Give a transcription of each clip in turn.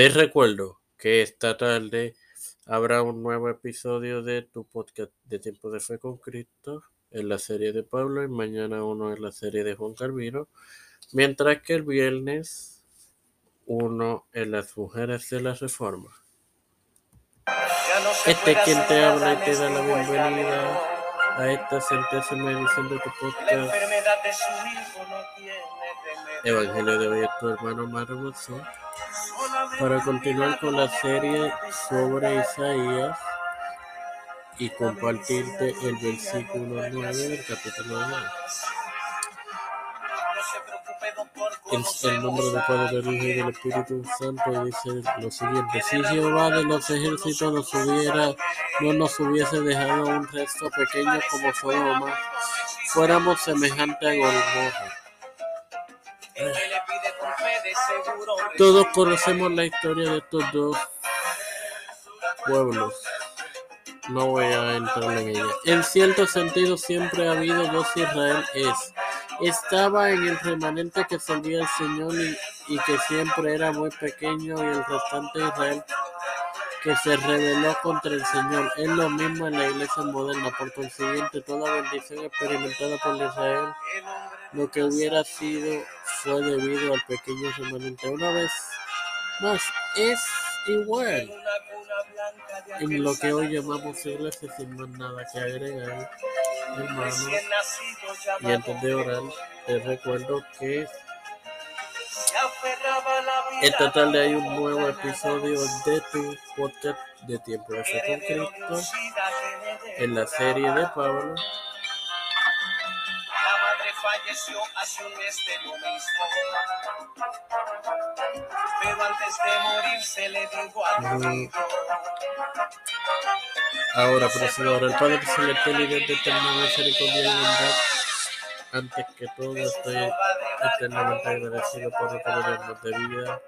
Te recuerdo que esta tarde habrá un nuevo episodio de tu podcast de Tiempo de Fe con Cristo en la serie de Pablo y mañana uno en la serie de Juan Calvino, mientras que el viernes uno en las mujeres de la Reforma. Este es quien te habla y te da la bienvenida a esta centésima edición de tu podcast. Evangelio de hoy es tu hermano Marmoso para continuar con la serie sobre Isaías y compartirte el versículo 9 del capítulo 9. En el nombre del Padre, del Hijo y del Espíritu Santo dice lo siguiente: Si Jehová de los ejércitos nos hubiera, no nos hubiese dejado un resto pequeño como Sodoma, fuéramos semejante a Gomorra. Todos conocemos la historia de estos dos pueblos. No voy a entrar en ella. En cierto sentido, siempre ha habido dos Israel. Es. Estaba en el remanente que servía al Señor y, que siempre era muy pequeño y el restante Israel que se rebeló contra el Señor. Es lo mismo en la iglesia moderna. Por consiguiente, toda bendición experimentada por Israel, lo que hubiera sido fue debido al pequeño remanente. Una vez más, es igual en lo que hoy llamamos iglesia sin más nada que agregar, hermanos. Y antes de orar, te recuerdo que esta tarde hay un nuevo episodio de tu podcast de Tiempo de Fe Cristo en la serie de Pablo hace un mes de lo mismo. Pero antes de morir se le dijo al mm. Ahora, pero el Padre Celestial y Dios de eterna misericordia y bondad, antes que todo estoy eternamente agradecido por recordarnos de vida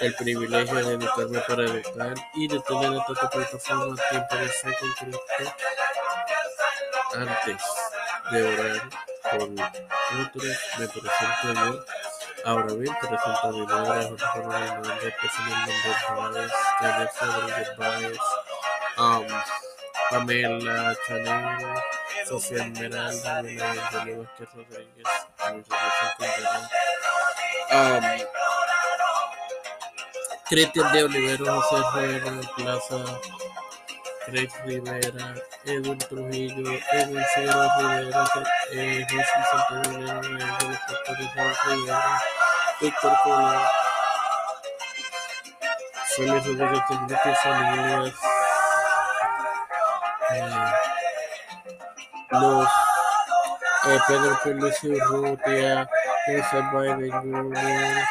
el privilegio de dedicarme para educar y de tener esta plataforma tiempo de fe con Cristo antes de orar con otros me presento yo. Ahora bien, presento a mi madre, Jorge Manuel Hernández, Presidente Báez, Vanessa Rodríguez um, Pamela Chanel, Sofía Esmeralda, Antonio Vázquez Rodríguez, um, Cristian de Olivero, José Rueda, Plaza Rex Rivera, Edwin Trujillo, Edwin Figueroa Rivera, eh, José Santiago Rivera, Rivera, Víctor Cola, Félix Rodríguez Enrique Familias, eh, los eh, Pedro Felicio Urrutia, José Biden Jr.,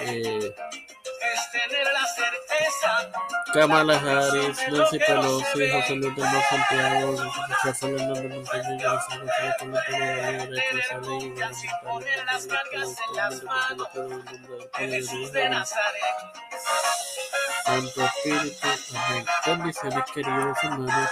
eh, Kamala Harris, Nancy Pelosi, José Luis de Los Santiago, Rafael Hernández Montañez, José Luis Libre, Cruz Santo Espíritu, amén. Bendiciones, queridos hermanos.